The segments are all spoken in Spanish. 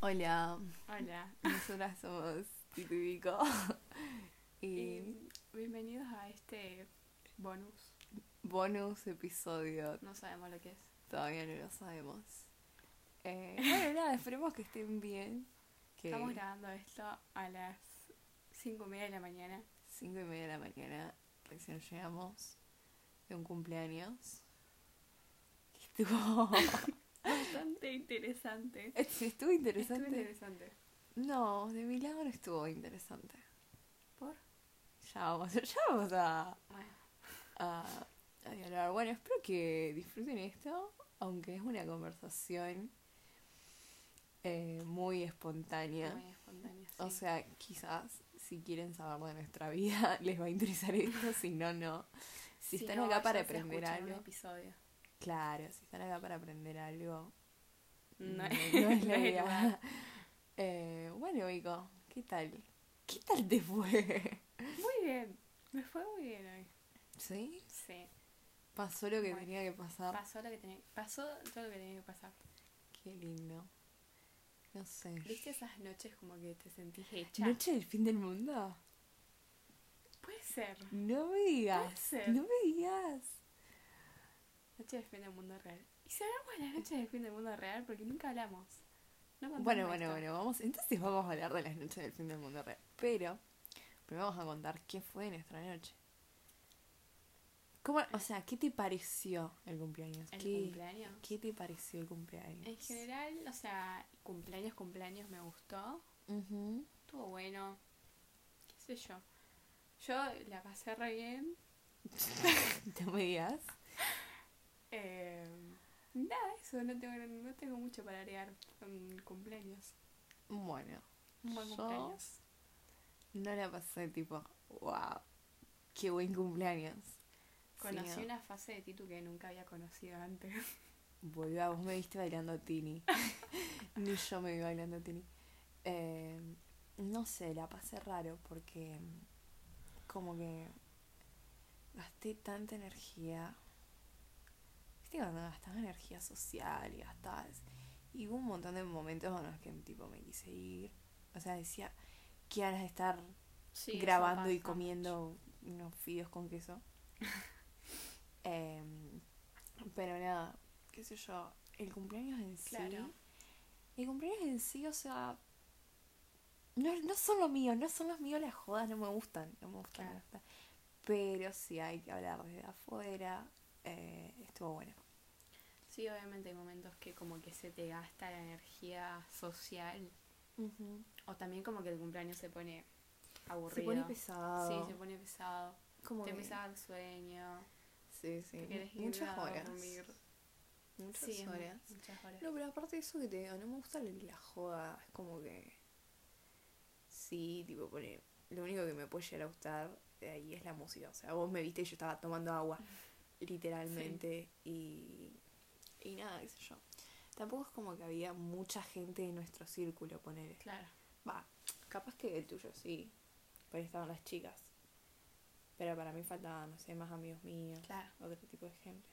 Hola, Hola. nosotras somos Tito y y bienvenidos a este bonus. bonus episodio, No sabemos lo que es. todavía no lo sabemos. Eh, bueno, nada, esperemos que estén bien. Que Estamos grabando esto a las cinco y media de la mañana. cinco y media de la mañana, recién llegamos de un cumpleaños. Que Estuvo, Bastante interesante. estuvo interesante. Estuvo interesante. No, de mi lado no estuvo interesante. ¿Por? Ya vamos, ya vamos a, Bueno, a, a dialogar. Bueno, espero que disfruten esto, aunque es una conversación eh, muy espontánea. muy espontáneo. O sí. sea, quizás si quieren saber de nuestra vida les va a interesar esto, si no, no. Si, están no, acá para aprender un algo, episodio. Claro, si están acá para aprender algo, No, no, es- no es no la idea. Eh, bueno, Vico, ¿qué tal? ¿Qué tal te fue? Muy bien. Me fue muy bien hoy. ¿Sí? Sí. Pasó lo que Bueno, tenía que pasar. Pasó lo que tenía, pasó todo lo que tenía que pasar. Qué lindo. No sé. ¿Viste esas noches como que te sentís hecha? ¿Noche del fin del mundo? Puede ser. No me digas. Puede ser. No me digas. Noche del fin del mundo real. ¿Y si hablamos de las noches del fin del mundo real? Porque nunca hablamos. No Bueno, bueno, esto. bueno, vamos. Entonces vamos a hablar de las noches del fin del mundo real. Pero primero vamos a contar qué fue nuestra noche. ¿Cómo, o sea, ¿qué te pareció el cumpleaños? ¿El ¿Qué, cumpleaños? ¿Qué te pareció el cumpleaños? En general, o sea, cumpleaños, cumpleaños me gustó. Estuvo bueno. ¿Qué sé yo? Yo la pasé re bien. ¿No me digas? Eh, nada, eso, no tengo, no tengo mucho para agregar cumpleaños. Bueno, Un buen Yo- cumpleaños. no la pasé tipo, wow, qué buen cumpleaños. Conocí Sí, una fase de Titu que nunca había conocido antes. Boluda, vos me viste bailando Tini. Ni yo me vi bailando Tini. Eh, no sé, la pasé raro porque como que gasté tanta energía. Viste cuando gastas energía social y gastas... Y hubo un montón de momentos en los que tipo me quise ir. O sea, decía, qué ganas de estar Sí, grabando y comiendo unos fideos con queso. Em, pero nada, qué sé yo, el cumpleaños en sí. Claro. El cumpleaños en sí, o sea. No, no son los míos, no son los míos las jodas, no me gustan, no me gustan. Claro. la verdad. Pero sí hay que hablar desde afuera. Eh, estuvo bueno. Sí, obviamente hay momentos que como que se te gasta la energía social o también como que el cumpleaños se pone aburrido. Se pone pesado. Sí, se pone pesado. como te que- empieza a dar sueño. Sí, sí. te Muchas a horas. dormir. Muchas Sí, horas. muchas horas. No, pero aparte de eso que te digo, no me gusta la, la joda. Es como que. Sí, tipo, pone. Lo único que me puede llegar a gustar de ahí es la música. O sea, vos me viste y yo estaba tomando agua. Literalmente. Y. Y nada, qué sé yo. Tampoco es como que había mucha gente en nuestro círculo, poner. Claro. Va, capaz que el tuyo sí. Ahí estaban las chicas. Pero para mí faltaban, no sé, más amigos míos. Claro. Otro tipo de gente.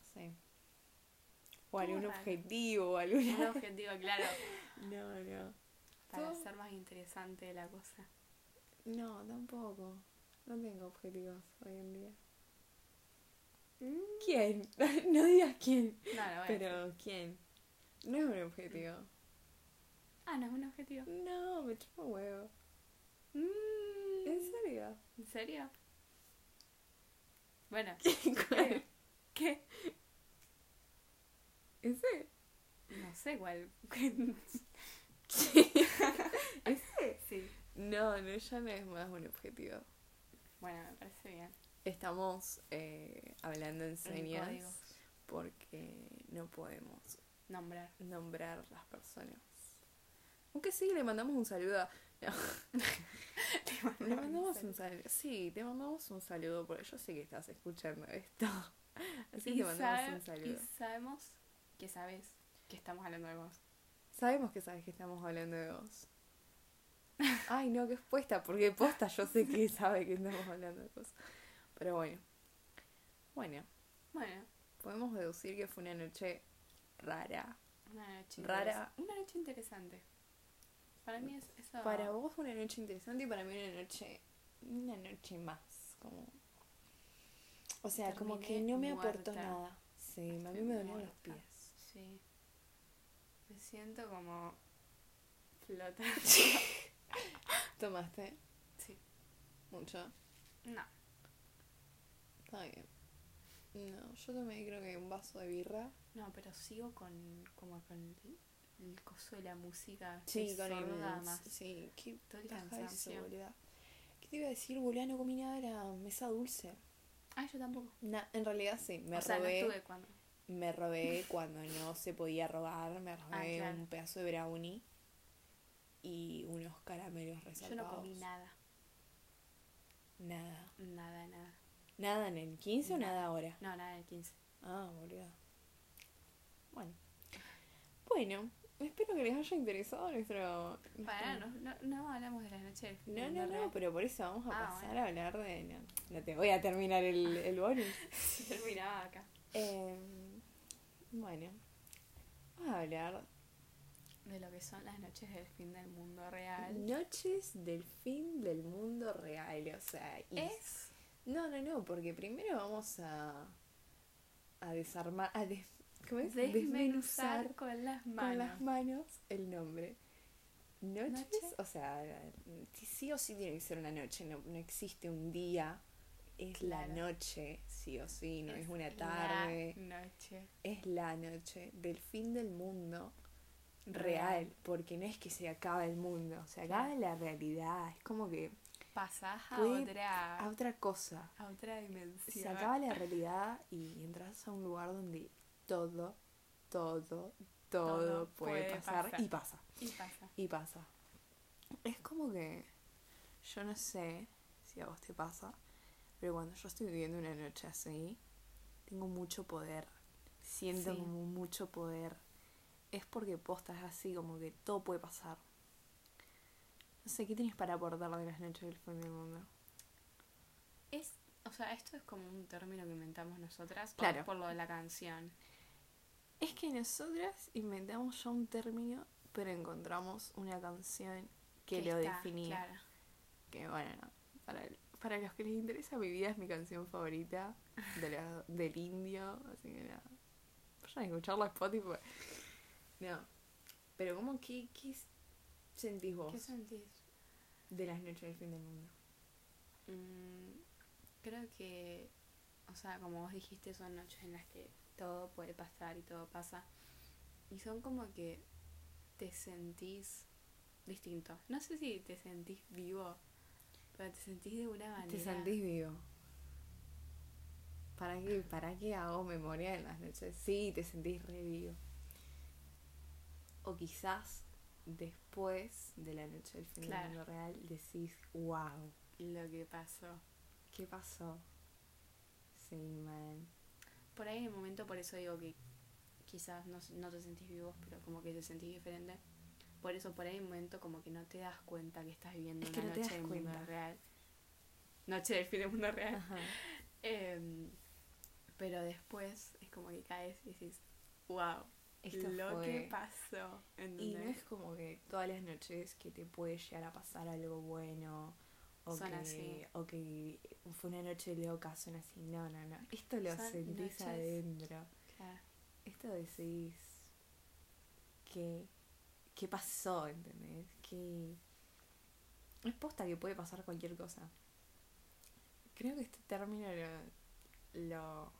No sé. O algún raro. objetivo, o alguna. Un objetivo, claro. No, no. Para Todo- hacer más interesante la cosa. No, tampoco. No tengo objetivos hoy en día. ¿Quién? no digas quién. No, no. Pero, ¿quién? No es un objetivo. Ah, no es un objetivo. No, me chupa huevo. Mm, ¿En serio? ¿En serio? Bueno, ¿Cuál? ¿qué? ¿Ese? No sé cuál. ¿Ese? sí. No, no, ya no es más un objetivo. Bueno, me parece bien. Estamos eh, hablando en señas porque no podemos Nombrar. nombrar las personas. Aunque sí, le mandamos un saludo. a- no. Le mandamos un saludo. Sí, te mandamos un saludo porque yo sé que estás escuchando esto. Así que te mandamos un saludo. Y sabemos que sabes que estamos hablando de vos. Sabemos que sabes que estamos hablando de vos. Ay, no, que es puesta, porque posta yo sé que sabe que estamos hablando de vos. Pero bueno. Bueno, Bueno, podemos deducir que fue una noche rara. Una noche rara. Una noche interesante. Para mí es eso. Para vos una noche interesante y para mí una noche. Una noche más. Como. O sea, como que no me aportó nada. Sí, a mí me dolían los pies. Sí. Me siento como. Flota. ¿Tomaste? Sí. ¿Mucho? No. Está bien. No, yo tomé creo que un vaso de birra. No, pero sigo con como con el, coso de la música. Sí, con el más. Sí, qué Todo el cansancio. ¿Qué te iba a decir, boludo? No comí nada de la mesa dulce. Ah, yo tampoco. en realidad sí, me o robé. Sea, no estuve cuando. Me robé cuando no se podía robar, me robé ah, un pedazo de brownie y unos caramelos resaltados. Yo no comí nada. Nada. Nada, nada. ¿Nada en el 15 o nada ahora? No, nada en el 15. Ah, boludo. Bueno. Bueno, espero que les haya interesado nuestro... Para, no, no, no hablamos de las noches. No, no, no, pero por eso vamos a ah, pasar a hablar de... No, te voy a terminar el, el bonus. terminaba acá. Eh, bueno, vamos a hablar de lo que son las noches del fin del mundo real. Noches del fin del mundo real, o sea, es no, no, no, porque primero vamos a a desarmar, a ¿cómo es? desmenuzar con las manos. Con las manos el nombre. Noches, o sea, sí o sí tiene que ser una noche, no, no existe un día, es la noche, sí o sí, no es, una tarde. La noche. Es la noche del fin del mundo real, porque no es que se acaba el mundo, se acaba la realidad, es como que pasas a otra a otra cosa, a otra dimensión. Se acaba la realidad y entras a un lugar donde todo, todo, todo, puede, pasar, y pasa. Y pasa. Y pasa. Es como que yo no sé si a vos te pasa, pero cuando yo estoy viviendo una noche así, tengo mucho poder. Siento como mucho poder. Es porque postas así, como que todo puede pasar. No sé, ¿qué tienes para aportar de las noches del fin del mundo? Es, o sea, esto es como un término que inventamos nosotras claro. por lo de la canción. Es que nosotras inventamos ya un término, pero encontramos una canción que, lo definía. Claro. Que bueno, para, para los que les interesa, mi vida es mi canción favorita de la, del indio, así que nada. Vayan a escucharla a Spotify. No. Pero como que, ¿qué sentís vos? ¿Qué sentís? De las noches del fin del mundo. Mm, creo que, o sea, como vos dijiste, son noches en las que todo puede pasar y todo pasa. Y son como que te sentís distinto. No sé si te sentís vivo, pero te sentís de una manera. Te sentís vivo. ¿Para qué, ¿Para qué hago memoria en las noches? Sí, te sentís re vivo. O quizás después de la noche del fin del mundo real decís, wow. Lo que pasó. ¿Qué pasó? Sí, man. Por ahí en el momento, por eso digo que quizás no, no te sentís vivo, pero como que te sentís diferente. Por eso por ahí en un momento como que no te das cuenta que estás viviendo una noche del mundo real. Noche del fin del mundo real. Em, pero después es como que caes y dices, wow, esto lo que pasó. Y no es como que todas las noches que te puede llegar a pasar algo bueno. O que, o que fue una noche loca, son así. No, no, no. Esto lo sentís adentro. Esto decís que qué pasó, ¿entendés? Que es posta que puede pasar cualquier cosa. Creo que este término lo lo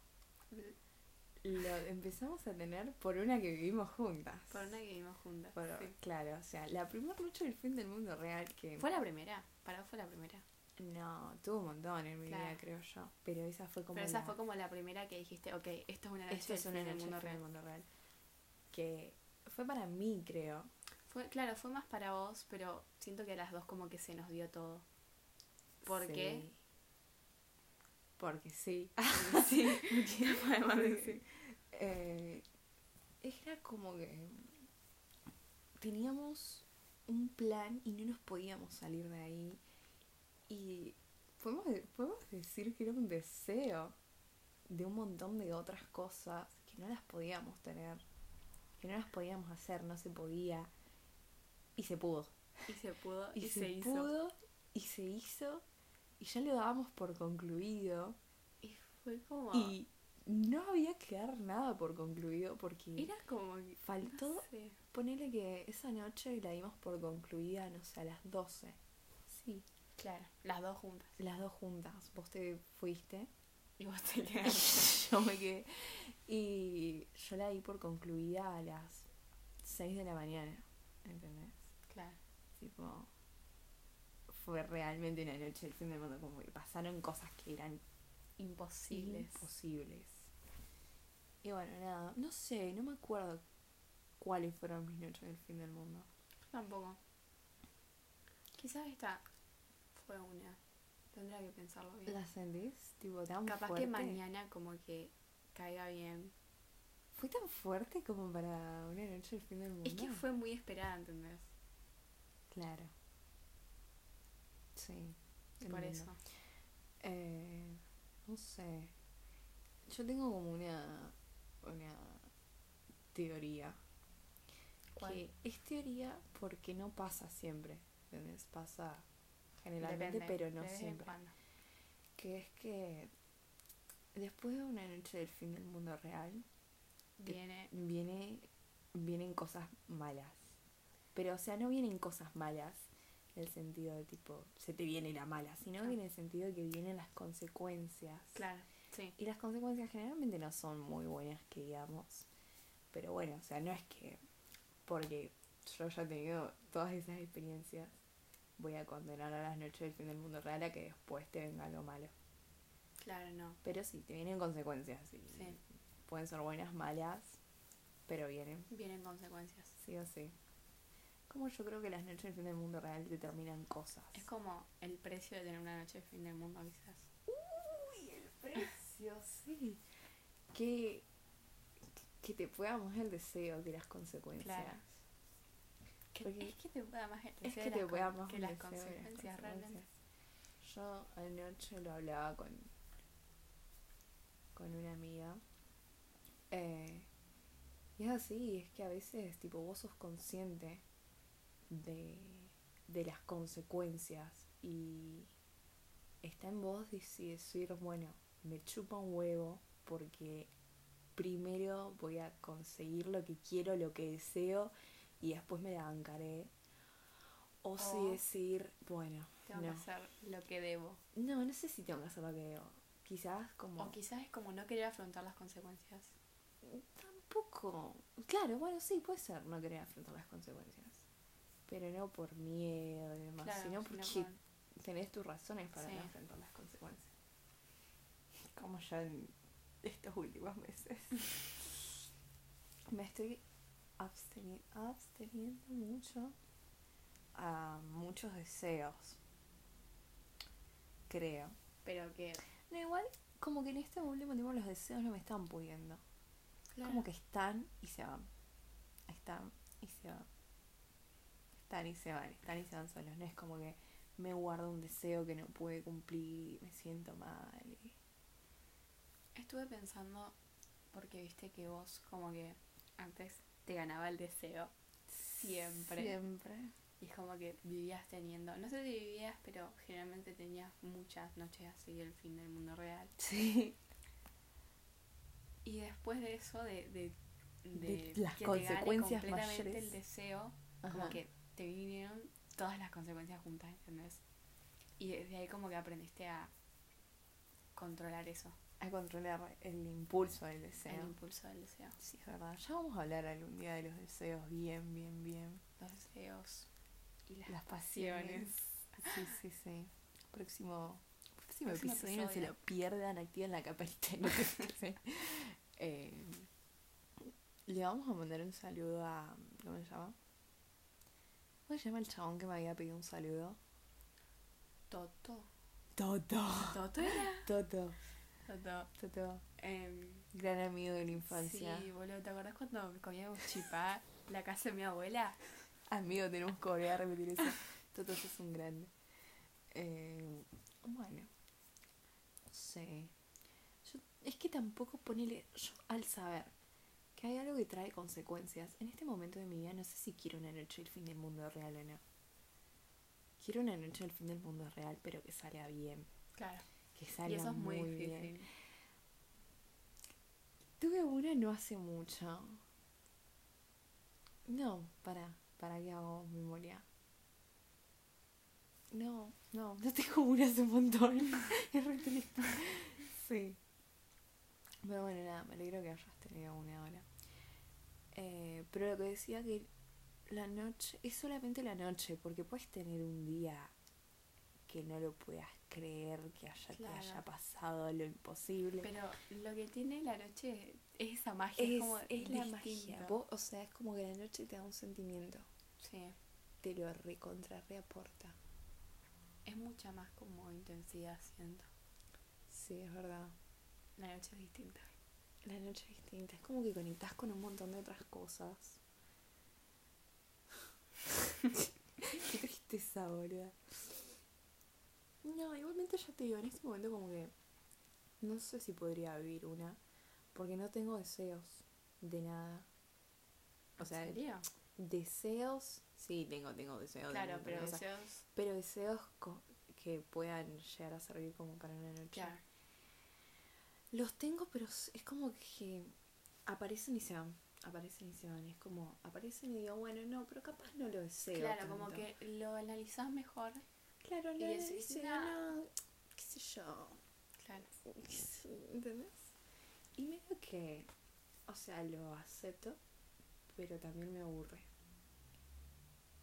empezamos a tener por una que vivimos juntas. Por una que vivimos juntas. Claro, o sea, la primera noche del fin del mundo real que... Fue la primera, para fue la primera. No, tuvo un montón en mi vida, creo yo. Pero esa fue como Pero esa fue como la primera que dijiste, ok, esto es una noche, es una del mundo, real. mundo real. Que fue para mí, creo. Fue, claro, fue más para vos, pero siento que a las dos como que se nos dio todo. ¿Por qué? Porque sí. sí, podemos decir. Eh, era como que teníamos un plan y no nos podíamos salir de ahí. Y podemos, podemos decir que era un deseo de un montón de otras cosas que no las podíamos tener. que no las podíamos hacer, no se podía. Y se pudo. Y se pudo y, se, pudo y se hizo. Y ya lo dábamos por concluido. Y fue como. Y no había que dar nada por concluido porque. Era como. Faltó. Ponele que esa noche la dimos por concluida, no sé, a las 12. Sí. Claro, las dos juntas. Las dos juntas. Vos te fuiste. Y vos te quedaste. yo me quedé. Y yo la di por concluida a las 6 de la mañana. ¿Entendés? Claro. Tipo. Fue realmente una noche del fin del mundo. Como que pasaron cosas que eran imposibles. Imposibles. Y bueno, nada. No sé, no me acuerdo cuáles fueron mis noches del fin del mundo. Tampoco. Quizás esta fue una. Tendría que pensarlo bien. ¿La sentís? Tipo, tan Capaz que mañana como que caiga bien. ¿Fue tan fuerte como para una noche del fin del mundo? Es que fue muy esperada, ¿entendés? Claro. Sí. Por eso. Eh, no sé. Yo tengo como una, una teoría. ¿Cuál? Que es teoría porque no pasa siempre. ¿Entendés? Pasa generalmente, pero no siempre. Que es que después de una noche del fin del mundo real, viene, viene vienen cosas malas. Pero, o sea, no vienen cosas malas en el sentido de tipo, se te viene la mala, sino que en el sentido de que vienen las consecuencias. Claro, sí. Y las consecuencias generalmente no son muy buenas, que digamos. Pero bueno, o sea, no es que porque yo ya he tenido todas esas experiencias, voy a condenar a las noches del fin del mundo real a que después te venga algo malo. Claro, no. Pero sí, te vienen consecuencias. Y sí. Pueden ser buenas, malas, pero vienen. Vienen consecuencias. Sí o sí. Como yo creo que las noches del fin del mundo real determinan cosas. Es como el precio de tener una noche del fin del mundo, quizás. Uy, el precio, sí. Que, que te pueda más el deseo que las consecuencias. Claro. es que te pueda más el deseo es que, te pueda más que las consecuencias, realmente. Yo anoche lo hablaba con, con una amiga. Eh, y es así, es que a veces, tipo, vos sos consciente de, de las consecuencias y está en vos decir, bueno, me chupa un huevo porque primero voy a conseguir lo que quiero, lo que deseo y después me la bancaré. O, si decir, bueno, tengo que hacer lo que debo. No, no sé si tengo que hacer lo que debo. Quizás como... O quizás es como no querer afrontar las consecuencias. Tampoco. Claro, bueno, sí, puede ser no querer afrontar las consecuencias. Pero no por miedo y demás, sino porque tenés tus razones para no afrontar las consecuencias. Como ya en estos últimos meses. Me estoy absteniendo mucho a muchos deseos. Creo. Pero que. No, igual, como que en este último tiempo los deseos no me están pudiendo. Como que están y se van. Están y se van. Están y se van, están y se van solos. No es como que me guardo un deseo que no puede cumplir y me siento mal. Estuve pensando, porque viste que vos como que antes te ganaba el deseo. Siempre. Siempre. Y es como que vivías teniendo, no sé si vivías, pero generalmente tenías muchas noches así el fin del mundo real. Sí. Y después de eso, de, de, de, las consecuencias completamente el deseo, como que te vivieron todas las consecuencias juntas, ¿entendés? Y desde ahí como que aprendiste a controlar eso. A controlar el impulso del deseo. El impulso del deseo. Sí, es verdad. Ya vamos a hablar algún día de los deseos bien, bien, bien. Los deseos y las, pasiones. Sí, sí, sí. Próximo, próximo, episodio, no se lo pierdan, activen la campanita. eh, le vamos a mandar un saludo a... ¿Cómo se llama? ¿Cómo se llama el chabón que me había pedido un saludo? Toto. Toto. ¿Toto era? Toto. Toto. Toto. Eh, Gran amigo de la infancia. Sí, boludo. ¿Te acordás cuando comíamos chipá la casa de mi abuela? Amigo, tenemos que volver a repetir eso. Toto es un grande. Eh, bueno. No sé. Yo, es que tampoco ponele. Yo al saber que hay algo que trae consecuencias. En este momento de mi vida no sé si quiero una noche el fin del mundo real o no. Quiero una noche el fin del mundo real, pero que salga bien. Claro. Que salga y eso es muy, bien. Tuve una no hace mucho. No, para, para que hago memoria. No, no, no tengo una hace un montón. es re triste. Sí. Pero bueno, nada, me alegro que hayas tenido una ahora. Eh, pero lo que decía que la noche es solamente la noche, porque puedes tener un día que no lo puedas creer, que haya, que haya pasado lo imposible. Pero lo que tiene la noche es esa magia. Es, como es la magia. o sea, es como que la noche te da un sentimiento. Sí. Te lo recontra reaporta. Es mucha más como intensidad, siento. Sí, es verdad. La noche es distinta. La noche es distinta. Es como que conectas con un montón de otras cosas. Qué tristeza, boluda. No, igualmente ya te digo, en este momento como que no sé si podría vivir una, porque no tengo deseos de nada. O sea, deseos, sí, tengo, tengo deseos. Claro, pero deseos. Pero deseos que puedan llegar a servir como para una noche. Claro. Los tengo, pero es como que aparecen y se van. Aparecen y se van. Es como, aparecen y digo, bueno, no, pero capaz no lo deseo. Claro, como que lo analizás mejor. Claro, lo decís, no, qué sé yo. Claro. ¿Entendés? Y medio que, o sea, lo acepto, pero también me aburre.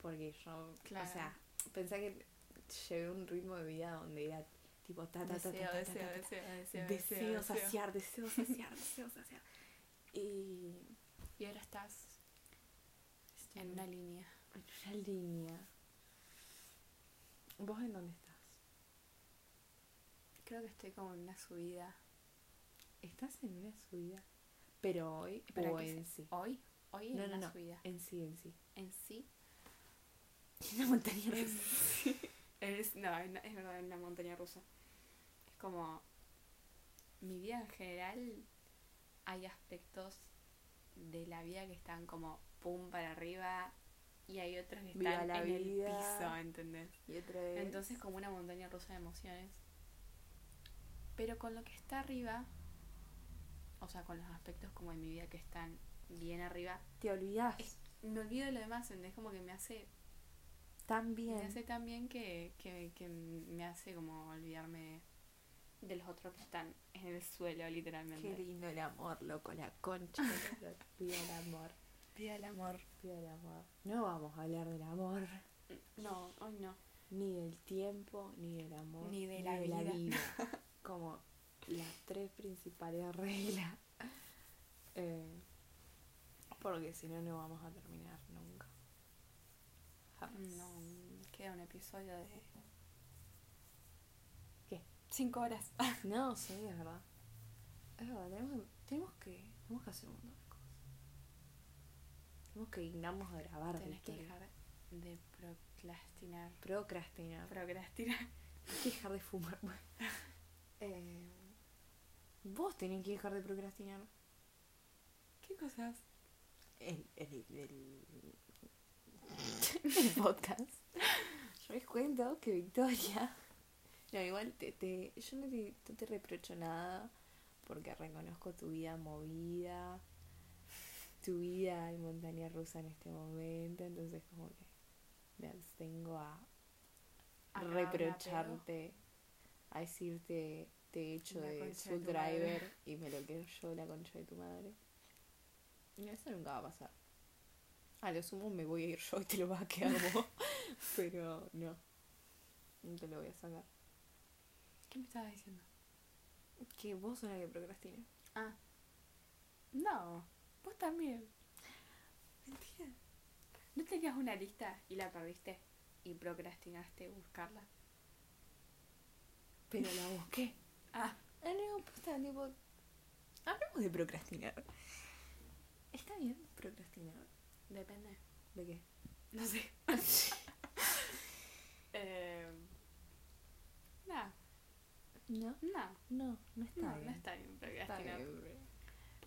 Porque yo, claro. o sea, pensé que llevé un ritmo de vida donde era tipo ta ta ta deseo, deseo, deseo, deseo, saciar, deseo saciar, deseo saciar. Y, y ahora estás en una línea. En una línea. ¿Vos en dónde estás? Creo que estoy como en una subida. ¿Estás en una subida? Pero hoy o en sí. ¿Hoy? Hoy en no, una no, subida. En sí, en sí. En sí. En una montaña rusa. es, no, es verdad, en una montaña rusa como mi vida en general hay aspectos de la vida que están como pum para arriba y hay otros que están en el piso, ¿entendés? Y otra vez. Entonces como una montaña rusa de emociones. Pero con lo que está arriba, o sea, con los aspectos como de mi vida que están bien arriba, te olvidas. me olvido de lo demás, ¿entendés? Como que me hace tan bien. Me hace tan bien que, que, que me hace como olvidarme de los otros que están en el suelo, literalmente. Qué lindo el amor, loco, la concha. El amor. Pida el amor. Pida el amor. No vamos a hablar del amor. No, hoy no. Ni del tiempo, ni del amor. Ni de, la, vida. Como las tres principales reglas. Eh, porque si no, no vamos a terminar nunca. No, queda un episodio de Cinco horas. no, sí, es verdad. Es verdad, tenemos, tenemos, que, tenemos que hacer un montón de. Tenemos que dignarnos a grabar. Tenés que dejar de procrastinar. Procrastinar. Procrastinar. Hay que dejar de fumar. eh, vos tenés que dejar de procrastinar. ¿Qué cosas? El, el, el, el podcast. Yo les cuento que Victoria no, igual te, te, yo no te, no te reprocho nada porque reconozco tu vida movida, tu vida en montaña rusa en este momento, entonces como que me abstengo a, reprocharte, a decirte te he hecho de su driver y me lo quedo yo la concha de tu madre. Eso nunca va a pasar. A lo sumo me voy a ir yo y te lo vas a quedar vos, pero no, no te lo voy a sacar. ¿Qué me estabas diciendo? Que vos sos la que procrastina. Ah. No, vos también. Mentira. ¿No tenías una lista y la perdiste y procrastinaste buscarla? Pero la busqué. ah. Ah, no, está tipo. Hablemos de procrastinar. ¿Está bien procrastinar? Depende. ¿De qué? No sé. eh, nada. No. No. No, no está no, bien. No está bien procrastinar. ¿Por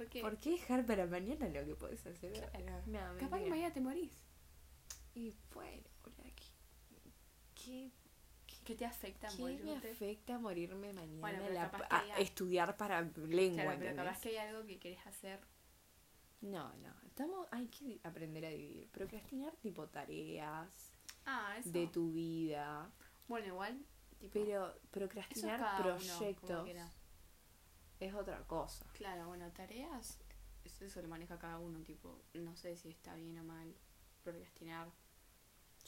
qué? ¿Por qué dejar para mañana lo que podés hacer? No, Capaz que mañana te morís. Y bueno, ¿qué, qué, te afecta ¿Qué morirte? me afecta morirme mañana a estudiar para lengua? Claro, pero capaz que hay algo que querés hacer. No, no. Estamos, hay que aprender a dividir. Procrastinar tipo tareas ah, eso. de tu vida. Bueno, igual. pero procrastinar proyectos es otra cosa. Claro, bueno, tareas, eso lo maneja cada uno, tipo, no sé si está bien o mal procrastinar.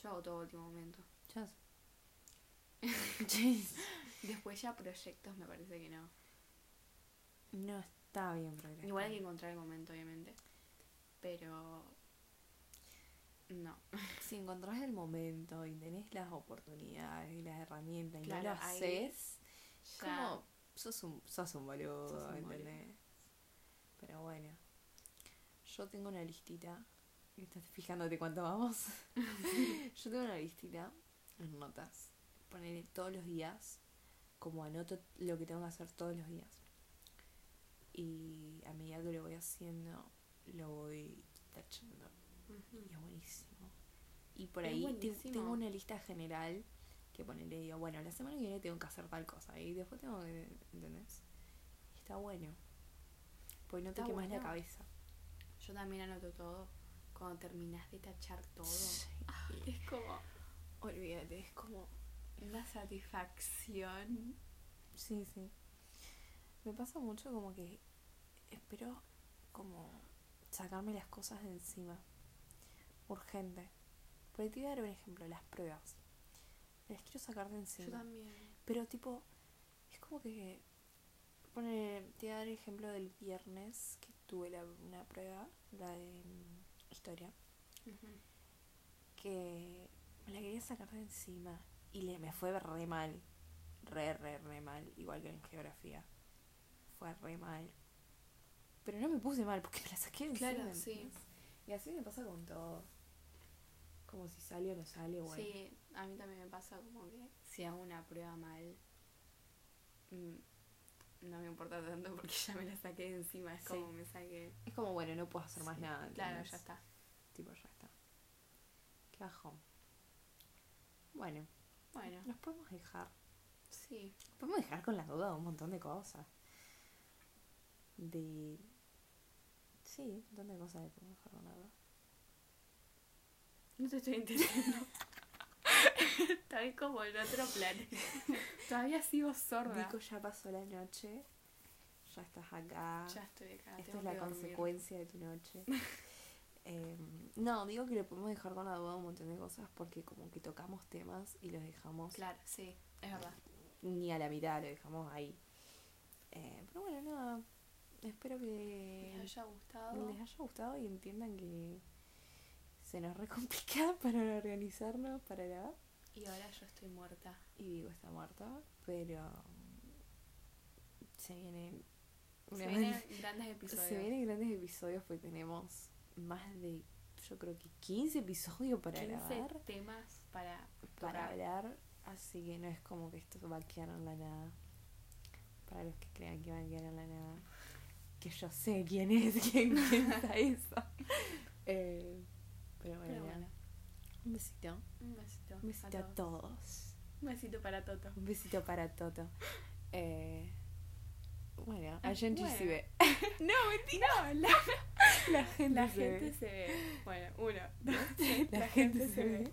Yo hago todo último momento. Después ya proyectos me parece que no. No está bien procrastinar. Igual hay que encontrar el momento, obviamente. Pero no. Si encontrás el momento y tenés las oportunidades y las herramientas y no lo haces, como sos un, sos un boludo, ¿entendés? Pero bueno. Yo tengo una listita. Estás fijándote cuánto vamos. Yo tengo una listita en notas. Poner todos los días. Como anoto lo que tengo que hacer todos los días. Y a medida que lo voy haciendo, lo voy tachando. Y es buenísimo. Y por ahí tengo una lista general que ponerle digo, bueno, la semana que viene tengo que hacer tal cosa. Y después tengo que, ¿entendés? está bueno. Pues no te quemas la cabeza. Yo también anoto todo. Cuando terminas de tachar todo. Ah, es como. Olvídate, es como. Una satisfacción. Sí, sí. Me pasa mucho como que espero como sacarme las cosas de encima. Urgente. Por te voy a dar un ejemplo, las pruebas. Las quiero sacar de encima. Yo también. Pero tipo, es como que Pone, te voy a dar el ejemplo del viernes que tuve la, una prueba, la de mm, historia, que me la quería sacar de encima y le, me fue re mal, re, re, re mal, igual que en geografía. Fue re mal. Pero no me puse mal porque me la saqué de encima. sí. Y así me pasa con todo. Como si sale o no sale, bueno. Sí, a mí también me pasa como que si hago una prueba mal, mm, no me importa tanto porque ya me la saqué de encima. Es como me saqué. Es como, bueno, no puedo hacer más nada. Claro, ya está. Tipo, ya está. Qué bajón. Bueno. Bueno. Nos podemos dejar. Sí. Podemos dejar con la duda de un montón de cosas. De. Sí, un montón de cosas de podemos dejar con la duda. No te estoy entendiendo. Estoy como en otro planeta. Todavía sigo sorda. Nico, ya pasó la noche. Ya estás acá. Ya estoy acá. Esta es la consecuencia de tu noche. Em, no, digo que le podemos dejar con la duda un montón de cosas porque como que tocamos temas y los dejamos. Claro, sí, es verdad. Ni a la mitad, lo dejamos ahí. Eh, pero bueno, nada. Espero que les haya gustado. Les haya gustado y entiendan que se nos recomplica para organizarnos, para la y ahora yo estoy muerta. Y digo, está muerta, pero se vienen, se vienen grandes episodios. Se vienen grandes episodios porque tenemos más de, yo creo que 15 episodios para 15 grabar. temas para, para hablar, así que no es como que esto va a quedar en la nada. Para los que crean que va a quedar en la nada. Que yo sé quién es quien piensa eso. Eh, pero bueno. Un besito. Un besito. Un besito a todos. Un besito para Toto. Un besito para Toto. Eh, bueno, a gente bueno. se ve. no, mentira. No, la, la gente, la se, gente ve. se ve. Bueno, uno, dos, la, la gente, gente, se ve. ve.